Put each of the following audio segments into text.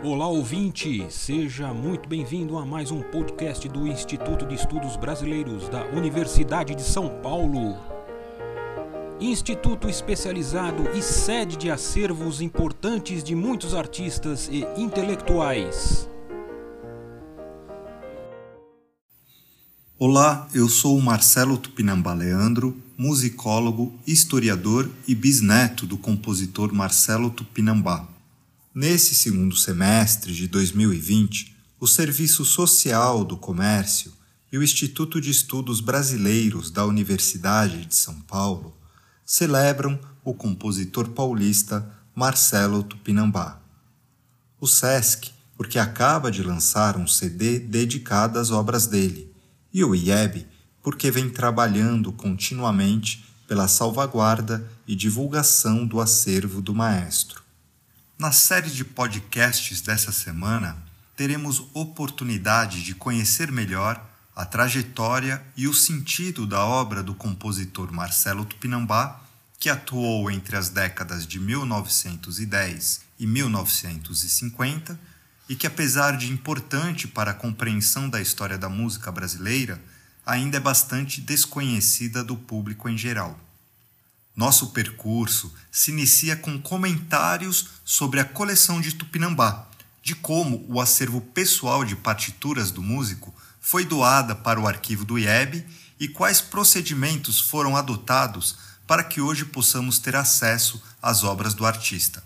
Olá ouvinte, seja muito bem-vindo a mais um podcast do Instituto de Estudos Brasileiros da Universidade de São Paulo. Instituto especializado e sede de acervos importantes de muitos artistas e intelectuais. Olá, eu sou o Marcelo Tupinambá Leandro, musicólogo, historiador e bisneto do compositor Marcelo Tupinambá. Nesse segundo semestre de 2020, o Serviço Social do Comércio e o Instituto de Estudos Brasileiros da Universidade de São Paulo celebram o compositor paulista Marcelo Tupinambá. O SESC, porque acaba de lançar um CD dedicado às obras dele, e o IEB, porque vem trabalhando continuamente pela salvaguarda e divulgação do acervo do maestro. Na série de podcasts dessa semana, teremos oportunidade de conhecer melhor a trajetória e o sentido da obra do compositor Marcelo Tupinambá, que atuou entre as décadas de 1910 e 1950 e que, apesar de importante para a compreensão da história da música brasileira, ainda é bastante desconhecida do público em geral. Nosso percurso se inicia com comentários sobre a coleção de Tupinambá, de como o acervo pessoal de partituras do músico foi doada para o arquivo do IEB e quais procedimentos foram adotados para que hoje possamos ter acesso às obras do artista.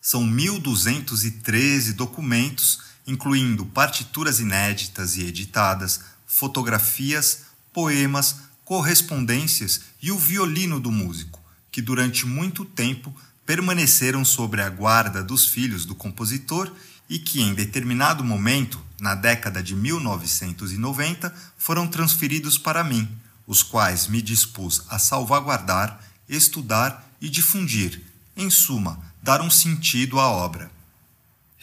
São 1.213 documentos, incluindo partituras inéditas e editadas, fotografias, poemas, correspondências e o violino do músico, que durante muito tempo permaneceram sobre a guarda dos filhos do compositor e que, em determinado momento, na década de 1990, foram transferidos para mim, os quais me dispus a salvaguardar, estudar e difundir, em suma, dar um sentido à obra.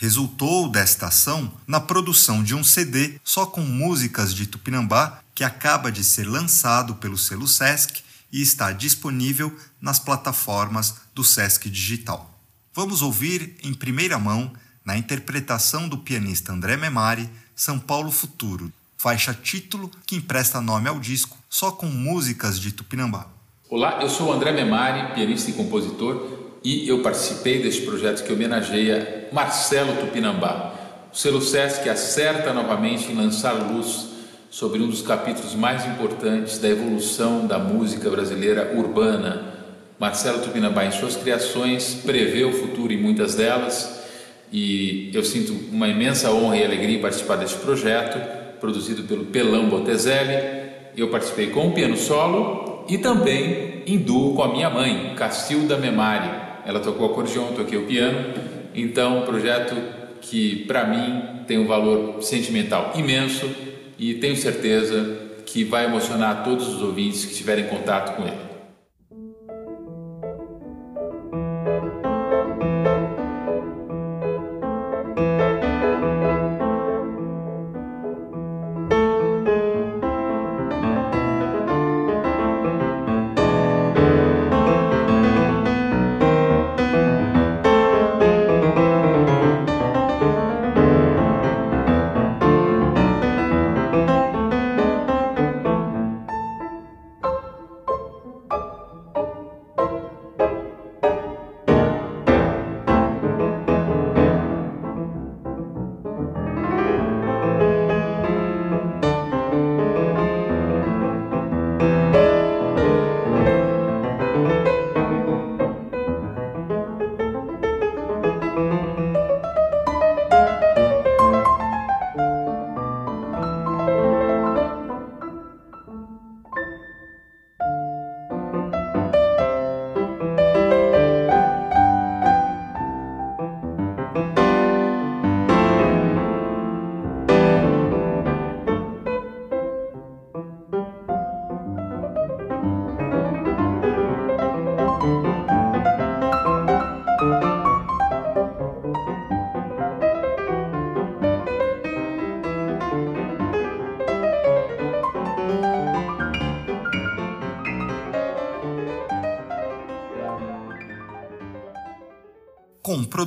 Resultou desta ação na produção de um CD só com músicas de Tupinambá que acaba de ser lançado pelo selo Sesc e está disponível nas plataformas do Sesc Digital. Vamos ouvir em primeira mão, na interpretação do pianista André Memari, São Paulo Futuro, faixa título que empresta nome ao disco, só com músicas de Tupinambá. Olá, eu sou André Memari, pianista e compositor, e eu participei deste projeto que homenageia Marcelo Tupinambá. O selo Sesc acerta novamente em lançar luz sobre um dos capítulos mais importantes da evolução da música brasileira urbana. Marcelo Tupinambá, em suas criações, prevê o futuro em muitas delas e eu sinto uma imensa honra e alegria em participar deste projeto, produzido pelo Pelão Botezelli. Eu participei com o piano solo e também em duo com a minha mãe, Castilda Memari. Ela tocou acordeão, eu toquei o piano. Então, um projeto que para mim tem um valor sentimental imenso e tenho certeza que vai emocionar todos os ouvintes que tiverem contato com ele.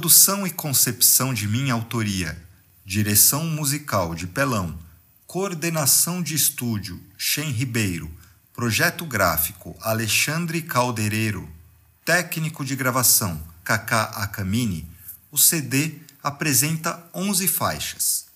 Produção e concepção de minha autoria, direção musical de Pelão, coordenação de estúdio Shen Ribeiro, projeto gráfico Alexandre Caldereiro, técnico de gravação Kaká Akamini, o CD apresenta 11 faixas.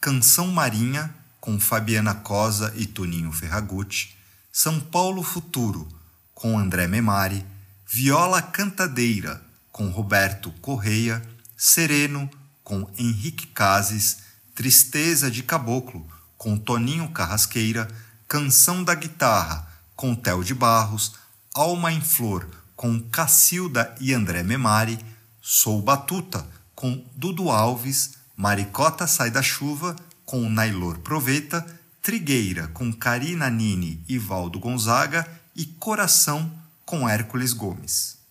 Canção Marinha, com Fabiana Cosa e Toninho Ferragutti, São Paulo Futuro, com André Memari, Viola Cantadeira, com Roberto Correia, Sereno, com Henrique Cases, Tristeza de Caboclo, com Toninho Carrasqueira, Canção da Guitarra, com Tel de Barros, Alma em Flor, com Cacilda e André Memari, Sou Batuta, com Dudu Alves, Maricota Sai da Chuva, com Nailor Proveta, Trigueira, com Karina Nini e Valdo Gonzaga, e Coração, com Hércules Gomes.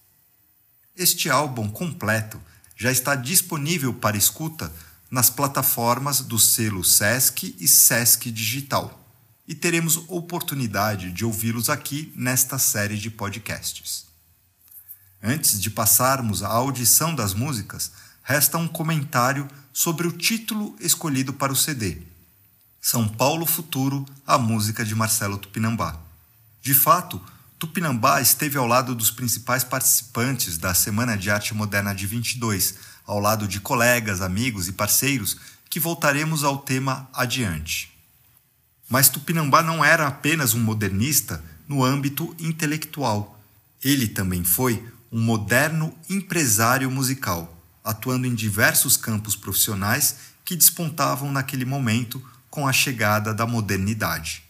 Este álbum completo já está disponível para escuta nas plataformas do selo Sesc e Sesc Digital. E teremos oportunidade de ouvi-los aqui nesta série de podcasts. Antes de passarmos à audição das músicas, resta um comentário sobre o título escolhido para o CD. São Paulo Futuro, a música de Marcelo Tupinambá. De fato, Tupinambá esteve ao lado dos principais participantes da Semana de Arte Moderna de 22, ao lado de colegas, amigos e parceiros que voltaremos ao tema adiante. Mas Tupinambá não era apenas um modernista no âmbito intelectual. Ele também foi um moderno empresário musical, atuando em diversos campos profissionais que despontavam naquele momento com a chegada da modernidade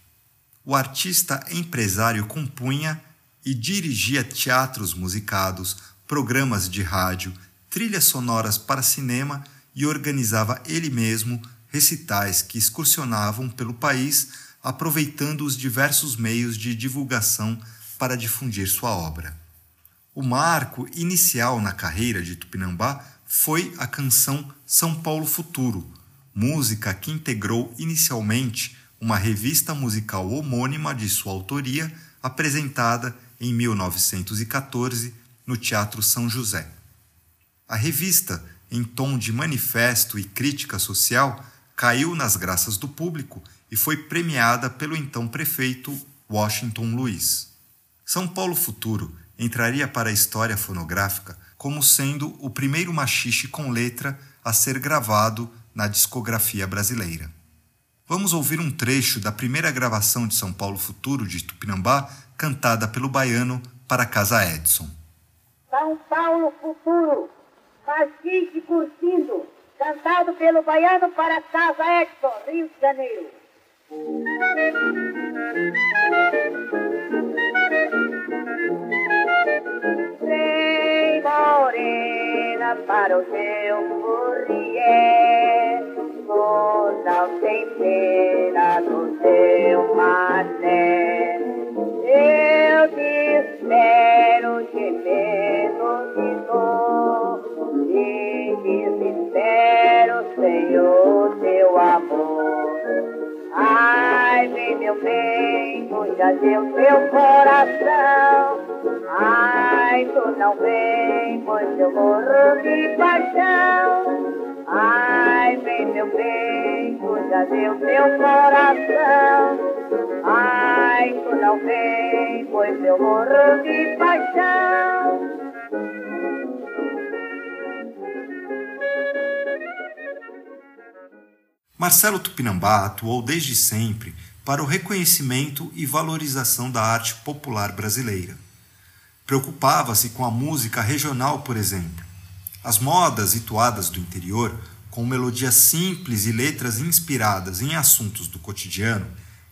o artista empresário compunha e dirigia teatros musicados, programas de rádio, trilhas sonoras para cinema e organizava ele mesmo recitais que excursionavam pelo país, aproveitando os diversos meios de divulgação para difundir sua obra. O marco inicial na carreira de Tupinambá foi a canção São Paulo Futuro, música que integrou inicialmente uma revista musical homônima de sua autoria, apresentada em 1914 no Teatro São José. A revista, em tom de manifesto e crítica social, caiu nas graças do público e foi premiada pelo então prefeito Washington Luiz. São Paulo Futuro entraria para a história fonográfica como sendo o primeiro machixe com letra a ser gravado na discografia brasileira. Vamos ouvir um trecho da primeira gravação de São Paulo Futuro de Tupinambá, cantada pelo baiano para Casa Edson. São Paulo Futuro, fasciste curtindo, cantado pelo baiano para Casa Edson, Rio de Janeiro. Vem morena para o seu morrier seu mané. Eu te espero gemendo de dor e desespero, Senhor, teu amor. Ai, vem meu bem, tu já deu teu coração. Ai, tu não vem, pois eu morro de paixão. Ai, vem meu bem, cuida deu teu coração. Ai, tu não vem, pois eu morro de paixão. Marcelo Tupinambá atuou desde sempre para o reconhecimento e valorização da arte popular brasileira. Preocupava-se com a música regional, por exemplo as modas toadas do interior, com melodias simples e letras inspiradas em assuntos do cotidiano,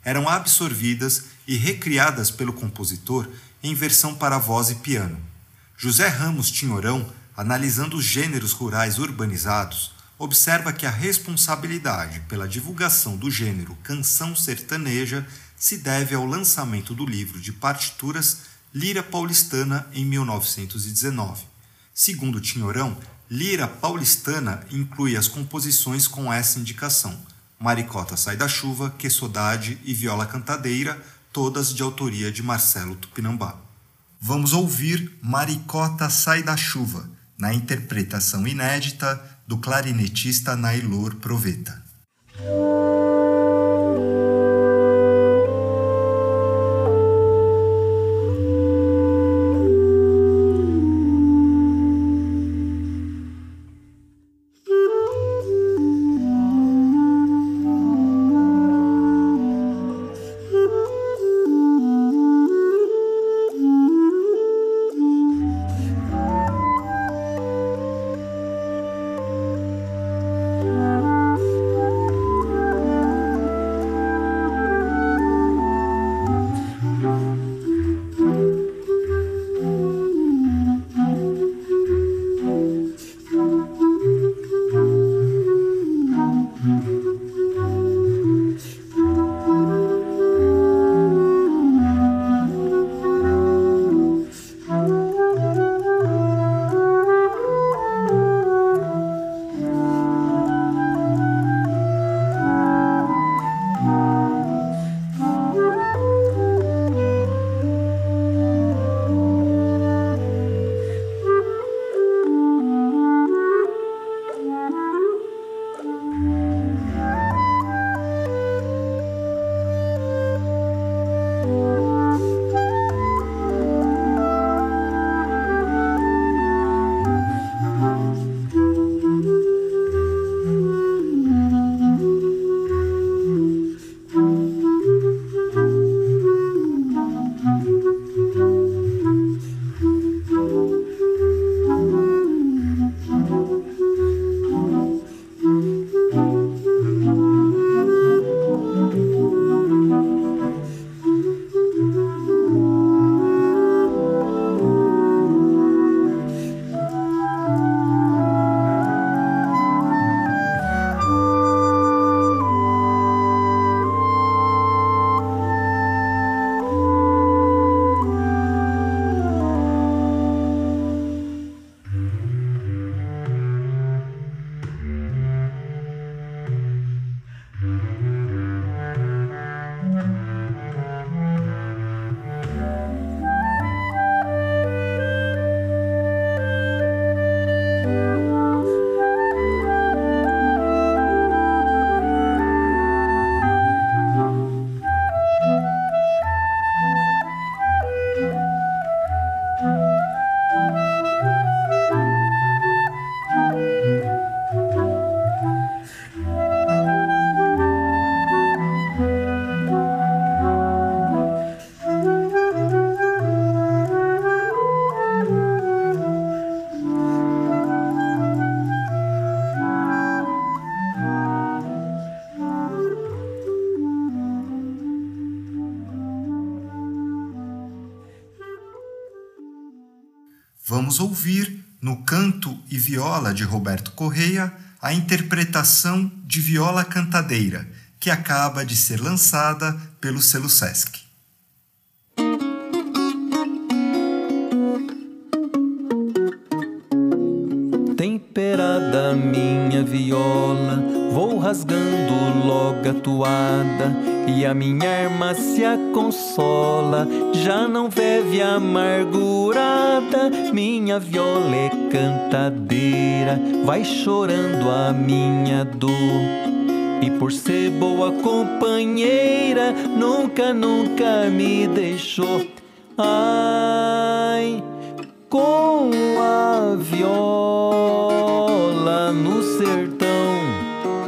eram absorvidas e recriadas pelo compositor em versão para voz e piano. José Ramos Tinhorão, analisando os gêneros rurais urbanizados, observa que a responsabilidade pela divulgação do gênero canção sertaneja se deve ao lançamento do livro de partituras Lira Paulistana em 1919. Segundo Tinhorão, lira paulistana inclui as composições com essa indicação: Maricota Sai da Chuva, Que Saudade e Viola Cantadeira, todas de autoria de Marcelo Tupinambá. Vamos ouvir Maricota Sai da Chuva, na interpretação inédita do clarinetista Nailor Proveta. Vamos ouvir, no canto e viola de Roberto Correia, a interpretação de viola cantadeira, que acaba de ser lançada pelo selo Sesc. Rasgando logo a toada e a minha arma se aconsola, já não vive amargurada. Minha viola é cantadeira, vai chorando a minha dor. E por ser boa companheira, nunca, nunca me deixou. Ai, com a viola no sertão,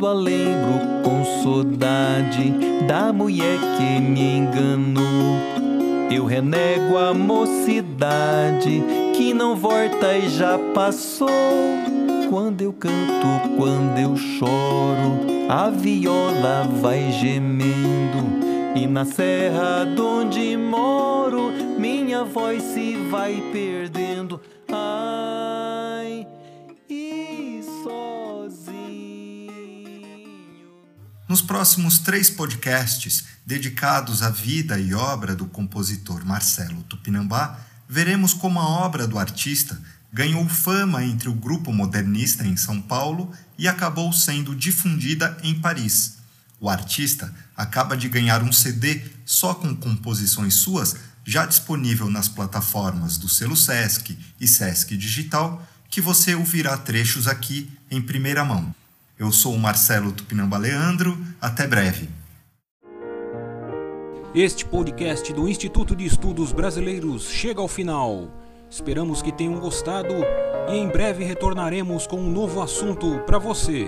Quando a lembro com saudade da mulher que me enganou, eu renego a mocidade que não volta e já passou. Quando eu canto, quando eu choro, a viola vai gemendo. E na serra onde moro, minha voz se vai perdendo. Ai, Nos próximos três podcasts dedicados à vida e obra do compositor Marcelo Tupinambá, veremos como a obra do artista ganhou fama entre o grupo modernista em São Paulo e acabou sendo difundida em Paris. O artista acaba de ganhar um CD só com composições suas, já disponível nas plataformas do selo Sesc e Sesc Digital, que você ouvirá trechos aqui em primeira mão. Eu sou o Marcelo Tupinamba Leandro, até breve. Este podcast do Instituto de Estudos Brasileiros chega ao final. Esperamos que tenham gostado e em breve retornaremos com um novo assunto para você.